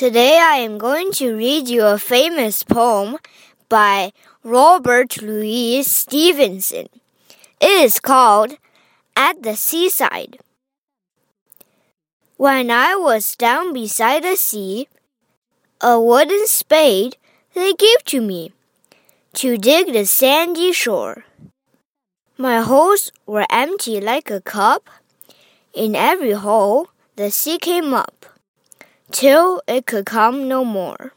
Today I am going to read you a famous poem by Robert Louis Stevenson. It is called At the Seaside. When I was down beside the sea, a wooden spade they gave to me to dig the sandy shore. My holes were empty like a cup. In every hole the sea came up, till it could come no more.